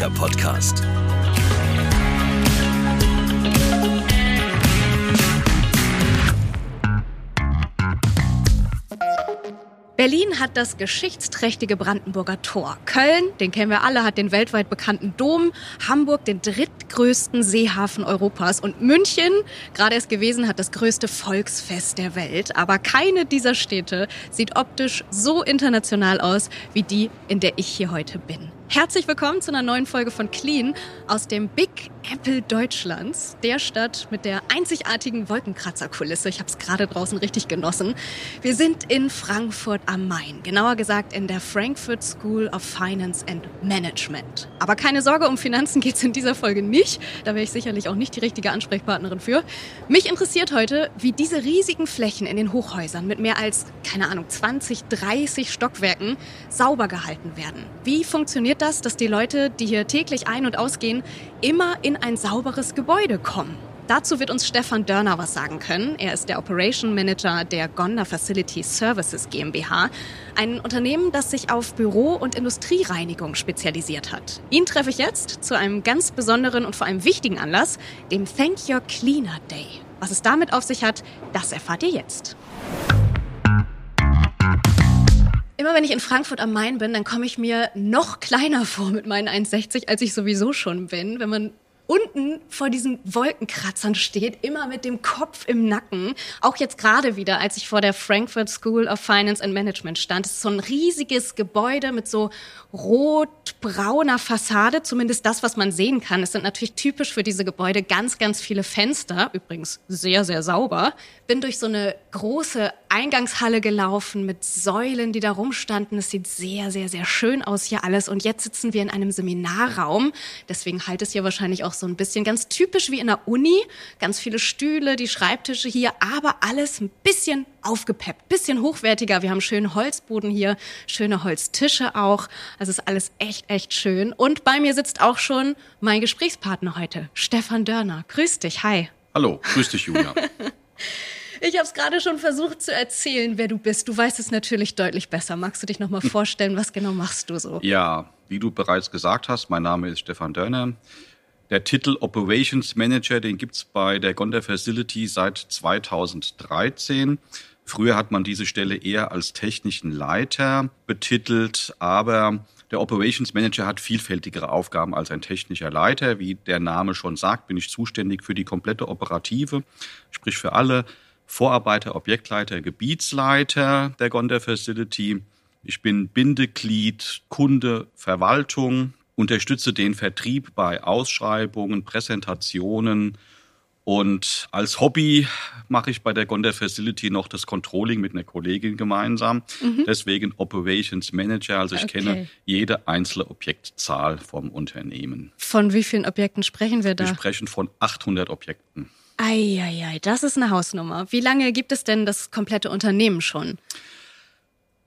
persönlicher Podcast. Berlin hat das geschichtsträchtige Brandenburger Tor. Köln, den kennen wir alle, hat den weltweit bekannten Dom. Hamburg den drittgrößten Seehafen Europas. Und München, gerade erst gewesen, hat das größte Volksfest der Welt. Aber keine dieser Städte sieht optisch so international aus wie die, in der ich hier heute bin. Herzlich willkommen zu einer neuen Folge von Clean aus dem Big Apple Deutschlands, der Stadt mit der einzigartigen Wolkenkratzerkulisse. Ich habe es gerade draußen richtig genossen. Wir sind in Frankfurt am Main, genauer gesagt in der Frankfurt School of Finance and Management. Aber keine Sorge, um Finanzen geht es in dieser Folge nicht. Da wäre ich sicherlich auch nicht die richtige Ansprechpartnerin für. Mich interessiert heute, wie diese riesigen Flächen in den Hochhäusern mit mehr als, keine Ahnung, 20, 30 Stockwerken sauber gehalten werden. Wie funktioniert das, dass die Leute, die hier täglich ein- und ausgehen, immer in ein sauberes Gebäude kommen. Dazu wird uns Stefan Dörner was sagen können. Er ist der Operation Manager der Gonda Facility Services GmbH, ein Unternehmen, das sich auf Büro- und Industriereinigung spezialisiert hat. Ihn treffe ich jetzt zu einem ganz besonderen und vor allem wichtigen Anlass, dem Thank Your Cleaner Day. Was es damit auf sich hat, das erfahrt ihr jetzt. Immer wenn ich in Frankfurt am Main bin, dann komme ich mir noch kleiner vor mit meinen 1,60, als ich sowieso schon bin. Wenn man unten vor diesen Wolkenkratzern steht, immer mit dem Kopf im Nacken. Auch jetzt gerade wieder, als ich vor der Frankfurt School of Finance and Management stand. Es ist so ein riesiges Gebäude mit so rot-brauner Fassade, zumindest das, was man sehen kann. Es sind natürlich typisch für diese Gebäude ganz, ganz viele Fenster, übrigens sehr, sehr sauber. Bin durch so eine große Eingangshalle gelaufen mit Säulen, die da rumstanden. Es sieht sehr, sehr, sehr schön aus hier alles. Und jetzt sitzen wir in einem Seminarraum. Deswegen halt es hier wahrscheinlich auch so ein bisschen ganz typisch wie in der Uni. Ganz viele Stühle, die Schreibtische hier, aber alles ein bisschen aufgepeppt, bisschen hochwertiger. Wir haben schönen Holzboden hier, schöne Holztische auch. Also ist alles echt, echt schön. Und bei mir sitzt auch schon mein Gesprächspartner heute, Stefan Dörner. Grüß dich, hi. Hallo, grüß dich, Julia. Ich habe es gerade schon versucht zu erzählen, wer du bist. Du weißt es natürlich deutlich besser. Magst du dich noch mal vorstellen, was genau machst du so? Ja, wie du bereits gesagt hast, mein Name ist Stefan Dörner. Der Titel Operations Manager, den gibt's bei der Gonda Facility seit 2013. Früher hat man diese Stelle eher als technischen Leiter betitelt, aber der Operations Manager hat vielfältigere Aufgaben als ein technischer Leiter. Wie der Name schon sagt, bin ich zuständig für die komplette Operative, sprich für alle Vorarbeiter, Objektleiter, Gebietsleiter der Gonda Facility. Ich bin Bindeglied, Kunde, Verwaltung, unterstütze den Vertrieb bei Ausschreibungen, Präsentationen und als Hobby mache ich bei der Gonda Facility noch das Controlling mit einer Kollegin gemeinsam. Mhm. Deswegen Operations Manager. Also ich okay. kenne jede einzelne Objektzahl vom Unternehmen. Von wie vielen Objekten sprechen wir da? Wir sprechen von 800 Objekten. Eieiei, das ist eine Hausnummer. Wie lange gibt es denn das komplette Unternehmen schon?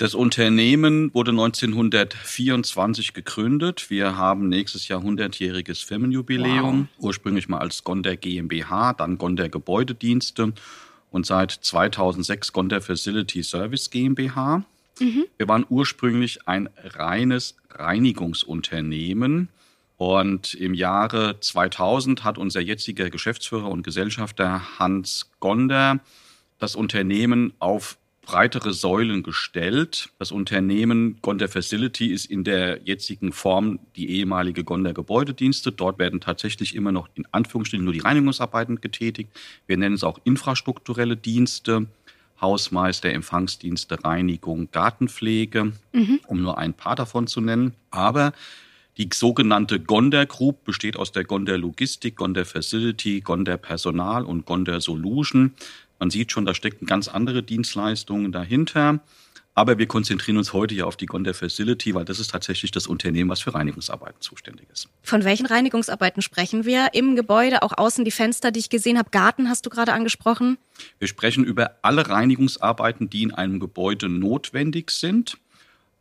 Das Unternehmen wurde 1924 gegründet. Wir haben nächstes Jahr 100-jähriges Firmenjubiläum. Wow. Ursprünglich mal als Gonder GmbH, dann Gonder Gebäudedienste und seit 2006 Gonder Facility Service GmbH. Mhm. Wir waren ursprünglich ein reines Reinigungsunternehmen. Und im Jahre 2000 hat unser jetziger Geschäftsführer und Gesellschafter Hans Gonder das Unternehmen auf breitere Säulen gestellt. Das Unternehmen Gonder Facility ist in der jetzigen Form die ehemalige Gonder Gebäudedienste. Dort werden tatsächlich immer noch in Anführungsstrichen nur die Reinigungsarbeiten getätigt. Wir nennen es auch infrastrukturelle Dienste. Hausmeister, Empfangsdienste, Reinigung, Gartenpflege, mhm. um nur ein paar davon zu nennen. Aber die sogenannte Gonder Group besteht aus der Gonder Logistik, Gonder Facility, Gonder Personal und Gonder Solution. Man sieht schon, da stecken ganz andere Dienstleistungen dahinter. Aber wir konzentrieren uns heute ja auf die Gonder Facility, weil das ist tatsächlich das Unternehmen, was für Reinigungsarbeiten zuständig ist. Von welchen Reinigungsarbeiten sprechen wir? Im Gebäude, auch außen die Fenster, die ich gesehen habe. Garten hast du gerade angesprochen. Wir sprechen über alle Reinigungsarbeiten, die in einem Gebäude notwendig sind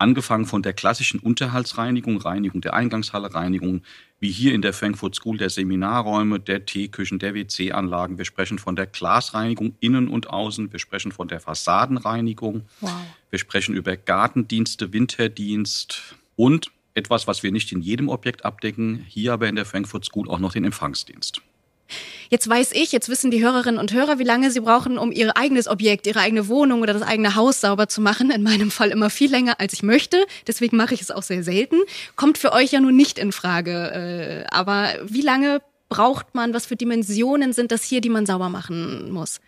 angefangen von der klassischen Unterhaltsreinigung, Reinigung der Eingangshalle, Reinigung wie hier in der Frankfurt School der Seminarräume, der Teeküchen, der WC-Anlagen. Wir sprechen von der Glasreinigung innen und außen. Wir sprechen von der Fassadenreinigung. Wow. Wir sprechen über Gartendienste, Winterdienst und etwas, was wir nicht in jedem Objekt abdecken, hier aber in der Frankfurt School auch noch den Empfangsdienst. Jetzt weiß ich, jetzt wissen die Hörerinnen und Hörer, wie lange sie brauchen, um ihr eigenes Objekt, ihre eigene Wohnung oder das eigene Haus sauber zu machen. In meinem Fall immer viel länger, als ich möchte. Deswegen mache ich es auch sehr selten. Kommt für euch ja nun nicht in Frage. Äh, aber wie lange braucht man? Was für Dimensionen sind das hier, die man sauber machen muss?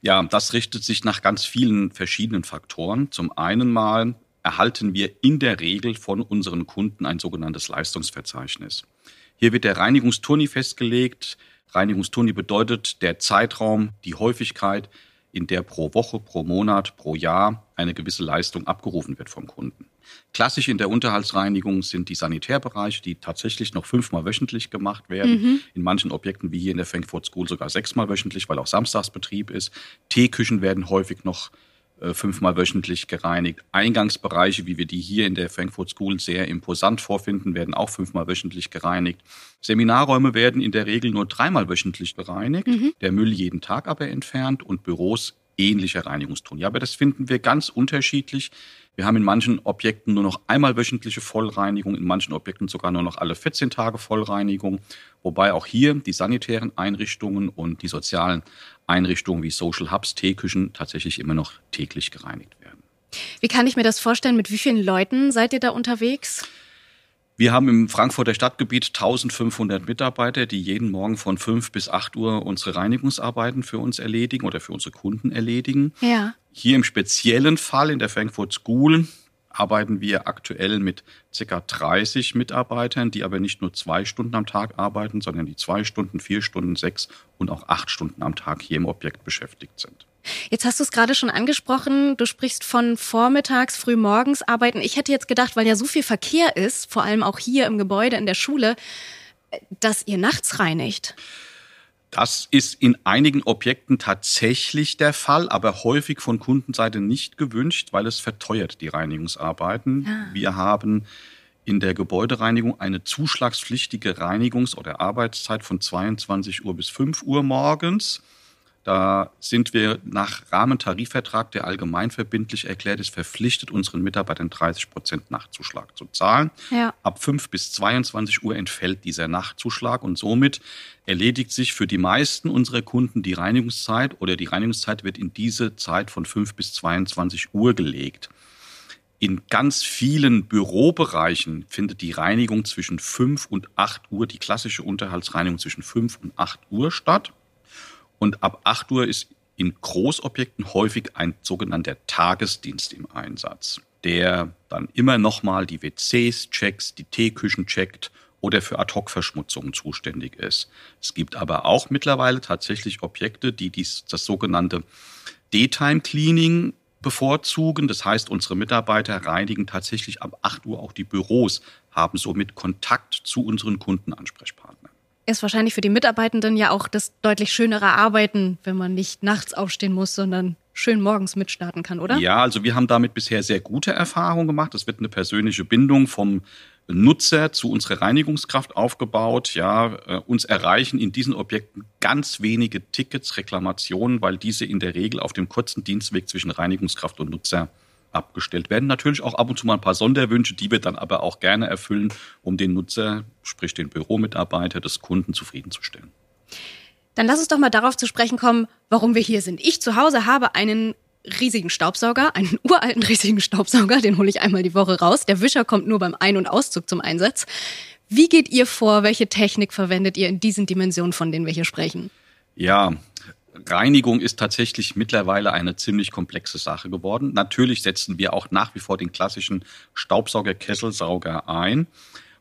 Ja, das richtet sich nach ganz vielen verschiedenen Faktoren. Zum einen mal erhalten wir in der Regel von unseren Kunden ein sogenanntes Leistungsverzeichnis. Hier wird der Reinigungsturni festgelegt. Reinigungsturni bedeutet der Zeitraum, die Häufigkeit, in der pro Woche, pro Monat, pro Jahr eine gewisse Leistung abgerufen wird vom Kunden. Klassisch in der Unterhaltsreinigung sind die Sanitärbereiche, die tatsächlich noch fünfmal wöchentlich gemacht werden. Mhm. In manchen Objekten wie hier in der Frankfurt School sogar sechsmal wöchentlich, weil auch Samstagsbetrieb ist. Teeküchen werden häufig noch fünfmal wöchentlich gereinigt. Eingangsbereiche, wie wir die hier in der Frankfurt School sehr imposant vorfinden, werden auch fünfmal wöchentlich gereinigt. Seminarräume werden in der Regel nur dreimal wöchentlich gereinigt, mhm. der Müll jeden Tag aber entfernt und Büros ähnlicher Reinigungston. Ja, aber das finden wir ganz unterschiedlich. Wir haben in manchen Objekten nur noch einmal wöchentliche Vollreinigung, in manchen Objekten sogar nur noch alle 14 Tage Vollreinigung, wobei auch hier die sanitären Einrichtungen und die sozialen Einrichtungen wie Social Hubs, Teeküchen tatsächlich immer noch täglich gereinigt werden. Wie kann ich mir das vorstellen? Mit wie vielen Leuten seid ihr da unterwegs? Wir haben im Frankfurter Stadtgebiet 1500 Mitarbeiter, die jeden Morgen von 5 bis 8 Uhr unsere Reinigungsarbeiten für uns erledigen oder für unsere Kunden erledigen. Ja. Hier im speziellen Fall in der Frankfurt School arbeiten wir aktuell mit ca. 30 Mitarbeitern, die aber nicht nur zwei Stunden am Tag arbeiten, sondern die zwei Stunden, vier Stunden, sechs und auch acht Stunden am Tag hier im Objekt beschäftigt sind. Jetzt hast du es gerade schon angesprochen, du sprichst von vormittags, frühmorgens arbeiten. Ich hätte jetzt gedacht, weil ja so viel Verkehr ist, vor allem auch hier im Gebäude, in der Schule, dass ihr nachts reinigt. Das ist in einigen Objekten tatsächlich der Fall, aber häufig von Kundenseite nicht gewünscht, weil es verteuert die Reinigungsarbeiten. Ah. Wir haben in der Gebäudereinigung eine zuschlagspflichtige Reinigungs- oder Arbeitszeit von 22 Uhr bis 5 Uhr morgens. Da sind wir nach Rahmentarifvertrag, der allgemeinverbindlich erklärt ist, verpflichtet, unseren Mitarbeitern 30 Prozent Nachtzuschlag zu zahlen. Ja. Ab 5 bis 22 Uhr entfällt dieser Nachtzuschlag und somit erledigt sich für die meisten unserer Kunden die Reinigungszeit oder die Reinigungszeit wird in diese Zeit von 5 bis 22 Uhr gelegt. In ganz vielen Bürobereichen findet die Reinigung zwischen 5 und 8 Uhr, die klassische Unterhaltsreinigung zwischen 5 und 8 Uhr statt. Und ab 8 Uhr ist in Großobjekten häufig ein sogenannter Tagesdienst im Einsatz, der dann immer nochmal die WCs checkt, die Teeküchen checkt oder für Ad-Hoc-Verschmutzungen zuständig ist. Es gibt aber auch mittlerweile tatsächlich Objekte, die dies, das sogenannte Daytime Cleaning bevorzugen. Das heißt, unsere Mitarbeiter reinigen tatsächlich ab 8 Uhr auch die Büros, haben somit Kontakt zu unseren Kundenansprechpartnern ist wahrscheinlich für die Mitarbeitenden ja auch das deutlich schönere Arbeiten, wenn man nicht nachts aufstehen muss, sondern schön morgens mitstarten kann, oder? Ja, also wir haben damit bisher sehr gute Erfahrungen gemacht. Es wird eine persönliche Bindung vom Nutzer zu unserer Reinigungskraft aufgebaut. Ja, äh, uns erreichen in diesen Objekten ganz wenige Tickets, Reklamationen, weil diese in der Regel auf dem kurzen Dienstweg zwischen Reinigungskraft und Nutzer abgestellt werden. Natürlich auch ab und zu mal ein paar Sonderwünsche, die wir dann aber auch gerne erfüllen, um den Nutzer, sprich den Büromitarbeiter des Kunden zufriedenzustellen. Dann lass uns doch mal darauf zu sprechen kommen, warum wir hier sind. Ich zu Hause habe einen riesigen Staubsauger, einen uralten riesigen Staubsauger, den hole ich einmal die Woche raus. Der Wischer kommt nur beim Ein- und Auszug zum Einsatz. Wie geht ihr vor? Welche Technik verwendet ihr in diesen Dimensionen, von denen wir hier sprechen? Ja, Reinigung ist tatsächlich mittlerweile eine ziemlich komplexe Sache geworden. Natürlich setzen wir auch nach wie vor den klassischen Staubsauger-Kesselsauger ein,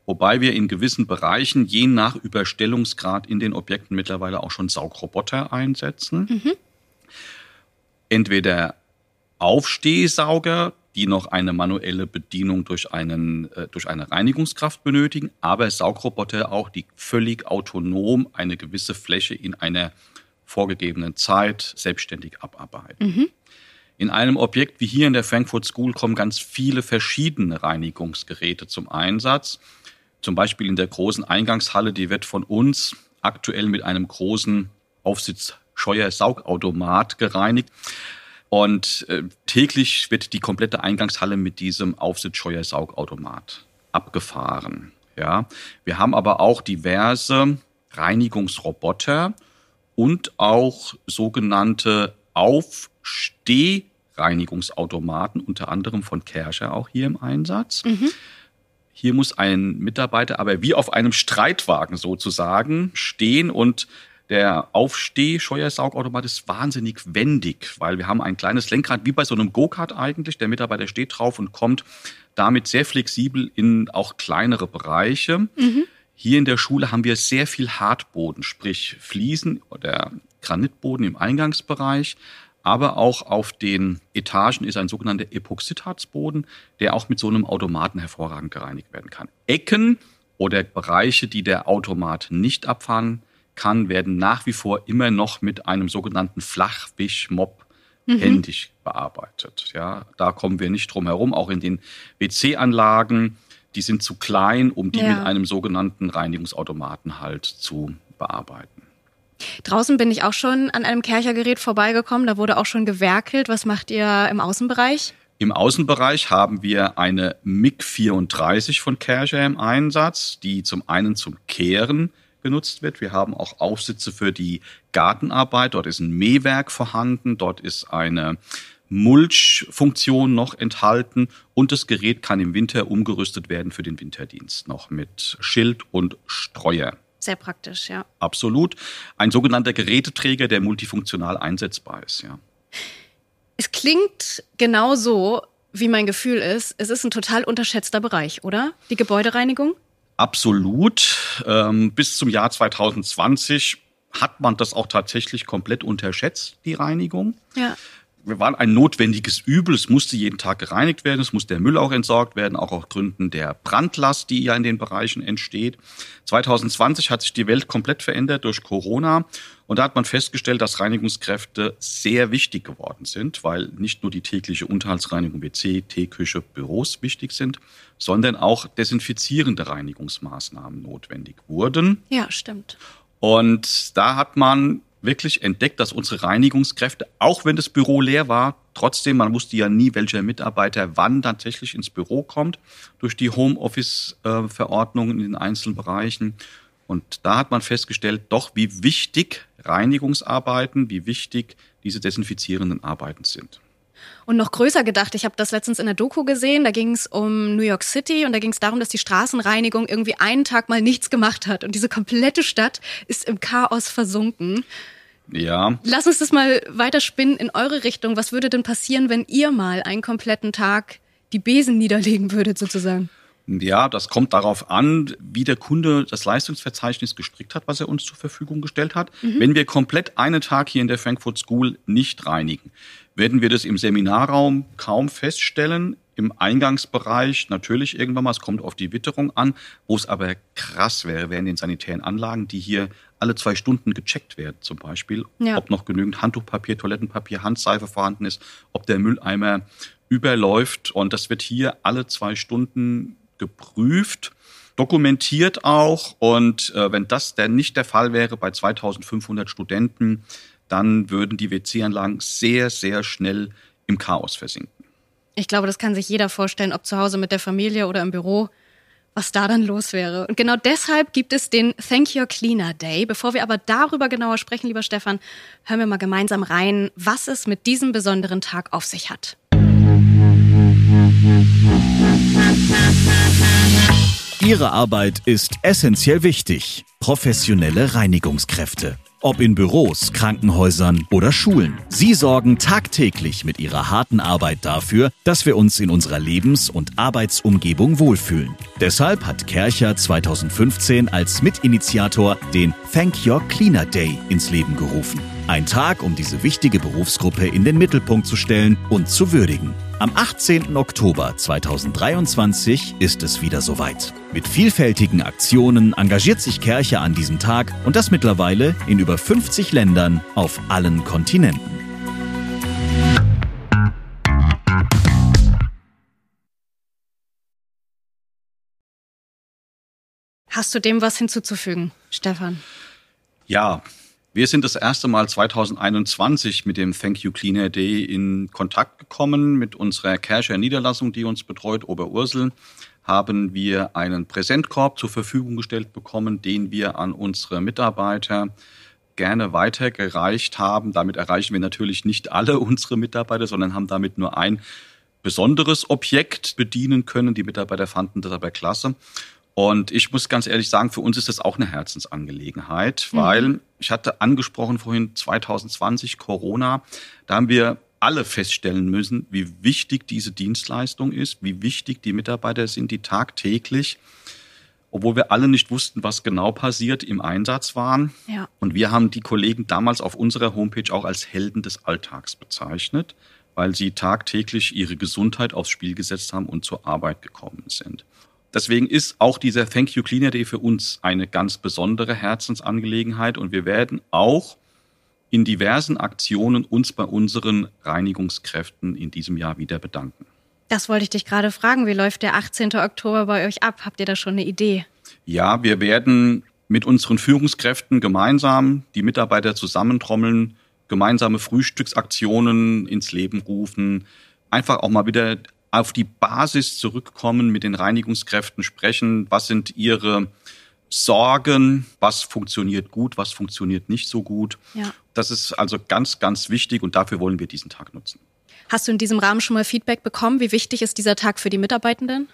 wobei wir in gewissen Bereichen je nach Überstellungsgrad in den Objekten mittlerweile auch schon Saugroboter einsetzen. Mhm. Entweder Aufstehsauger, die noch eine manuelle Bedienung durch, einen, äh, durch eine Reinigungskraft benötigen, aber Saugroboter auch, die völlig autonom eine gewisse Fläche in einer vorgegebenen Zeit selbstständig abarbeiten. Mhm. In einem Objekt wie hier in der Frankfurt School kommen ganz viele verschiedene Reinigungsgeräte zum Einsatz. Zum Beispiel in der großen Eingangshalle, die wird von uns aktuell mit einem großen Aufsitzscheuer-Saugautomat gereinigt. Und äh, täglich wird die komplette Eingangshalle mit diesem Aufsitzscheuer-Saugautomat abgefahren. Ja, wir haben aber auch diverse Reinigungsroboter und auch sogenannte Aufstehreinigungsautomaten, unter anderem von Kerscher auch hier im Einsatz. Mhm. Hier muss ein Mitarbeiter aber wie auf einem Streitwagen sozusagen stehen und der Aufsteh-Scheuersaugautomat ist wahnsinnig wendig, weil wir haben ein kleines Lenkrad, wie bei so einem Go-Kart eigentlich. Der Mitarbeiter steht drauf und kommt damit sehr flexibel in auch kleinere Bereiche. Mhm. Hier in der Schule haben wir sehr viel Hartboden, sprich Fliesen oder Granitboden im Eingangsbereich. Aber auch auf den Etagen ist ein sogenannter Epoxidharzboden, der auch mit so einem Automaten hervorragend gereinigt werden kann. Ecken oder Bereiche, die der Automat nicht abfahren kann, werden nach wie vor immer noch mit einem sogenannten Flachwischmob mhm. händisch bearbeitet. Ja, da kommen wir nicht drum herum. Auch in den WC-Anlagen, die sind zu klein, um die ja. mit einem sogenannten Reinigungsautomaten halt zu bearbeiten. Draußen bin ich auch schon an einem Kerchergerät vorbeigekommen. Da wurde auch schon gewerkelt. Was macht ihr im Außenbereich? Im Außenbereich haben wir eine MiG 34 von Kercher im Einsatz, die zum einen zum Kehren genutzt wird. Wir haben auch Aufsitze für die Gartenarbeit. Dort ist ein Mähwerk vorhanden. Dort ist eine Mulchfunktion noch enthalten und das Gerät kann im Winter umgerüstet werden für den Winterdienst noch mit Schild und Streuer. Sehr praktisch, ja. Absolut. Ein sogenannter Geräteträger, der multifunktional einsetzbar ist, ja. Es klingt genau so, wie mein Gefühl ist. Es ist ein total unterschätzter Bereich, oder? Die Gebäudereinigung? Absolut. Ähm, bis zum Jahr 2020 hat man das auch tatsächlich komplett unterschätzt, die Reinigung. Ja. Wir waren ein notwendiges Übel. Es musste jeden Tag gereinigt werden. Es muss der Müll auch entsorgt werden, auch aus Gründen der Brandlast, die ja in den Bereichen entsteht. 2020 hat sich die Welt komplett verändert durch Corona. Und da hat man festgestellt, dass Reinigungskräfte sehr wichtig geworden sind, weil nicht nur die tägliche Unterhaltsreinigung WC, Teeküche, Büros wichtig sind, sondern auch desinfizierende Reinigungsmaßnahmen notwendig wurden. Ja, stimmt. Und da hat man wirklich entdeckt, dass unsere Reinigungskräfte, auch wenn das Büro leer war, trotzdem, man wusste ja nie, welcher Mitarbeiter wann tatsächlich ins Büro kommt, durch die Homeoffice-Verordnungen in den einzelnen Bereichen. Und da hat man festgestellt, doch wie wichtig Reinigungsarbeiten, wie wichtig diese desinfizierenden Arbeiten sind. Und noch größer gedacht, ich habe das letztens in der Doku gesehen, da ging es um New York City und da ging es darum, dass die Straßenreinigung irgendwie einen Tag mal nichts gemacht hat und diese komplette Stadt ist im Chaos versunken. Ja. Lass uns das mal weiterspinnen in eure Richtung. Was würde denn passieren, wenn ihr mal einen kompletten Tag die Besen niederlegen würdet sozusagen? Ja, das kommt darauf an, wie der Kunde das Leistungsverzeichnis gestrickt hat, was er uns zur Verfügung gestellt hat. Mhm. Wenn wir komplett einen Tag hier in der Frankfurt School nicht reinigen, werden wir das im Seminarraum kaum feststellen. Im Eingangsbereich natürlich irgendwann mal, es kommt auf die Witterung an. Wo es aber krass wäre, wären den sanitären Anlagen, die hier alle zwei Stunden gecheckt werden, zum Beispiel, ja. ob noch genügend Handtuchpapier, Toilettenpapier, Handseife vorhanden ist, ob der Mülleimer überläuft. Und das wird hier alle zwei Stunden geprüft, dokumentiert auch. Und äh, wenn das denn nicht der Fall wäre bei 2500 Studenten, dann würden die WC-Anlagen sehr, sehr schnell im Chaos versinken. Ich glaube, das kann sich jeder vorstellen, ob zu Hause mit der Familie oder im Büro, was da dann los wäre. Und genau deshalb gibt es den Thank Your Cleaner Day. Bevor wir aber darüber genauer sprechen, lieber Stefan, hören wir mal gemeinsam rein, was es mit diesem besonderen Tag auf sich hat. Ihre Arbeit ist essentiell wichtig. Professionelle Reinigungskräfte. Ob in Büros, Krankenhäusern oder Schulen. Sie sorgen tagtäglich mit ihrer harten Arbeit dafür, dass wir uns in unserer Lebens- und Arbeitsumgebung wohlfühlen. Deshalb hat Kercher 2015 als Mitinitiator den Thank Your Cleaner Day ins Leben gerufen. Ein Tag, um diese wichtige Berufsgruppe in den Mittelpunkt zu stellen und zu würdigen. Am 18. Oktober 2023 ist es wieder soweit. Mit vielfältigen Aktionen engagiert sich Kirche an diesem Tag und das mittlerweile in über 50 Ländern auf allen Kontinenten. Hast du dem was hinzuzufügen, Stefan? Ja, wir sind das erste Mal 2021 mit dem Thank You Cleaner Day in Kontakt gekommen mit unserer Cashier Niederlassung, die uns betreut, Oberursel, haben wir einen Präsentkorb zur Verfügung gestellt bekommen, den wir an unsere Mitarbeiter gerne weitergereicht haben. Damit erreichen wir natürlich nicht alle unsere Mitarbeiter, sondern haben damit nur ein besonderes Objekt bedienen können. Die Mitarbeiter fanden das aber klasse. Und ich muss ganz ehrlich sagen, für uns ist das auch eine Herzensangelegenheit, mhm. weil ich hatte angesprochen vorhin 2020 Corona, da haben wir alle feststellen müssen, wie wichtig diese Dienstleistung ist, wie wichtig die Mitarbeiter sind, die tagtäglich, obwohl wir alle nicht wussten, was genau passiert, im Einsatz waren. Ja. Und wir haben die Kollegen damals auf unserer Homepage auch als Helden des Alltags bezeichnet, weil sie tagtäglich ihre Gesundheit aufs Spiel gesetzt haben und zur Arbeit gekommen sind. Deswegen ist auch dieser Thank You Cleaner Day für uns eine ganz besondere Herzensangelegenheit und wir werden auch in diversen Aktionen uns bei unseren Reinigungskräften in diesem Jahr wieder bedanken. Das wollte ich dich gerade fragen. Wie läuft der 18. Oktober bei euch ab? Habt ihr da schon eine Idee? Ja, wir werden mit unseren Führungskräften gemeinsam die Mitarbeiter zusammentrommeln, gemeinsame Frühstücksaktionen ins Leben rufen, einfach auch mal wieder auf die Basis zurückkommen, mit den Reinigungskräften sprechen, was sind ihre Sorgen, was funktioniert gut, was funktioniert nicht so gut. Ja. Das ist also ganz, ganz wichtig und dafür wollen wir diesen Tag nutzen. Hast du in diesem Rahmen schon mal Feedback bekommen? Wie wichtig ist dieser Tag für die Mitarbeitenden?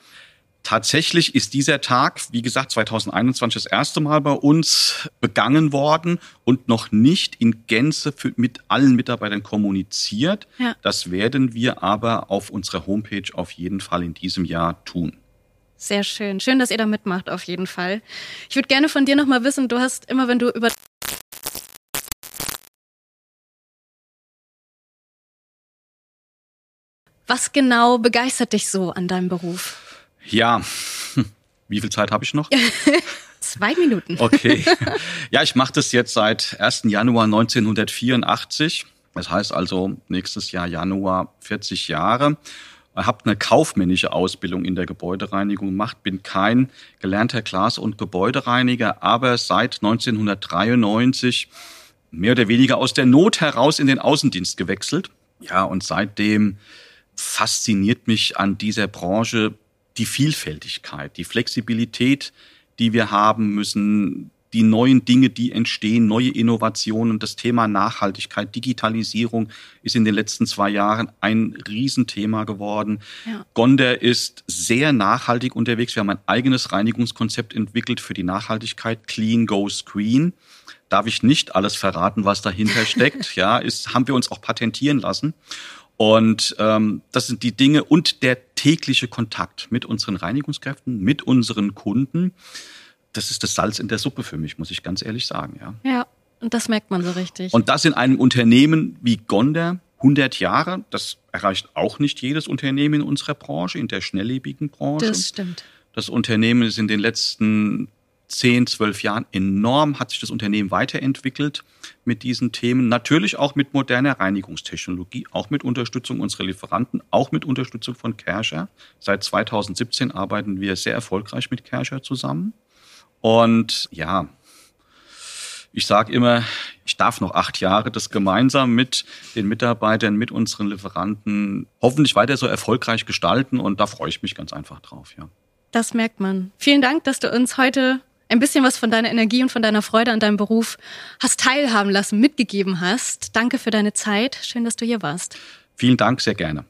Tatsächlich ist dieser Tag, wie gesagt, 2021 das erste Mal bei uns begangen worden und noch nicht in Gänze für, mit allen Mitarbeitern kommuniziert. Ja. Das werden wir aber auf unserer Homepage auf jeden Fall in diesem Jahr tun. Sehr schön. Schön, dass ihr da mitmacht, auf jeden Fall. Ich würde gerne von dir nochmal wissen, du hast immer, wenn du über Was genau begeistert dich so an deinem Beruf? Ja, wie viel Zeit habe ich noch? Zwei Minuten. Okay. Ja, ich mache das jetzt seit 1. Januar 1984. Das heißt also nächstes Jahr Januar 40 Jahre. Ich habe eine kaufmännische Ausbildung in der Gebäudereinigung gemacht, bin kein gelernter Glas- und Gebäudereiniger, aber seit 1993 mehr oder weniger aus der Not heraus in den Außendienst gewechselt. Ja, und seitdem fasziniert mich an dieser Branche die Vielfältigkeit, die Flexibilität, die wir haben müssen, die neuen Dinge, die entstehen, neue Innovationen, das Thema Nachhaltigkeit, Digitalisierung ist in den letzten zwei Jahren ein Riesenthema geworden. Ja. Gonder ist sehr nachhaltig unterwegs. Wir haben ein eigenes Reinigungskonzept entwickelt für die Nachhaltigkeit, Clean Goes Green. Darf ich nicht alles verraten, was dahinter steckt? ja, ist, haben wir uns auch patentieren lassen. Und ähm, das sind die Dinge und der tägliche Kontakt mit unseren Reinigungskräften, mit unseren Kunden. Das ist das Salz in der Suppe für mich, muss ich ganz ehrlich sagen. Ja, ja und das merkt man so richtig. Und das in einem Unternehmen wie Gonder, 100 Jahre, das erreicht auch nicht jedes Unternehmen in unserer Branche, in der schnelllebigen Branche. Das stimmt. Das Unternehmen ist in den letzten zehn, zwölf Jahren enorm hat sich das Unternehmen weiterentwickelt mit diesen Themen. Natürlich auch mit moderner Reinigungstechnologie, auch mit Unterstützung unserer Lieferanten, auch mit Unterstützung von Kerscher. Seit 2017 arbeiten wir sehr erfolgreich mit Kerscher zusammen. Und ja, ich sage immer, ich darf noch acht Jahre das gemeinsam mit den Mitarbeitern, mit unseren Lieferanten hoffentlich weiter so erfolgreich gestalten. Und da freue ich mich ganz einfach drauf, ja. Das merkt man. Vielen Dank, dass du uns heute ein bisschen was von deiner Energie und von deiner Freude an deinem Beruf hast teilhaben lassen, mitgegeben hast. Danke für deine Zeit. Schön, dass du hier warst. Vielen Dank, sehr gerne.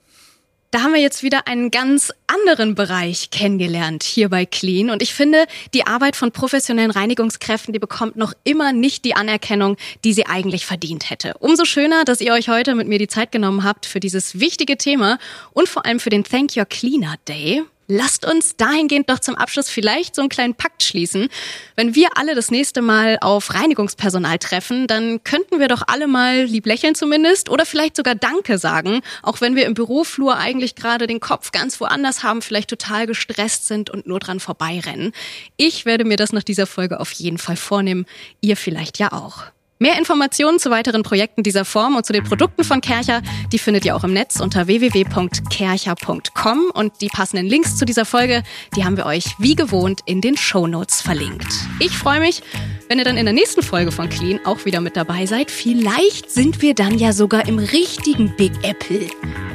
Da haben wir jetzt wieder einen ganz anderen Bereich kennengelernt hier bei Clean. Und ich finde, die Arbeit von professionellen Reinigungskräften, die bekommt noch immer nicht die Anerkennung, die sie eigentlich verdient hätte. Umso schöner, dass ihr euch heute mit mir die Zeit genommen habt für dieses wichtige Thema und vor allem für den Thank Your Cleaner Day. Lasst uns dahingehend doch zum Abschluss vielleicht so einen kleinen Pakt schließen. Wenn wir alle das nächste Mal auf Reinigungspersonal treffen, dann könnten wir doch alle mal lieb lächeln zumindest oder vielleicht sogar Danke sagen, auch wenn wir im Büroflur eigentlich gerade den Kopf ganz woanders haben, vielleicht total gestresst sind und nur dran vorbeirennen. Ich werde mir das nach dieser Folge auf jeden Fall vornehmen. Ihr vielleicht ja auch. Mehr Informationen zu weiteren Projekten dieser Form und zu den Produkten von Kercher, die findet ihr auch im Netz unter www.kercher.com und die passenden Links zu dieser Folge, die haben wir euch wie gewohnt in den Show Notes verlinkt. Ich freue mich, wenn ihr dann in der nächsten Folge von Clean auch wieder mit dabei seid. Vielleicht sind wir dann ja sogar im richtigen Big Apple.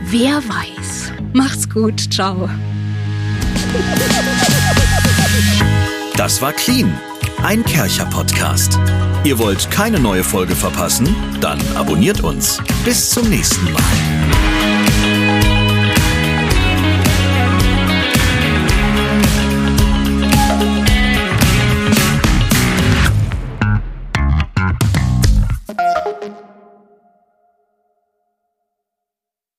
Wer weiß. Macht's gut. Ciao. Das war Clean, ein Kercher-Podcast. Ihr wollt keine neue Folge verpassen? Dann abonniert uns. Bis zum nächsten Mal.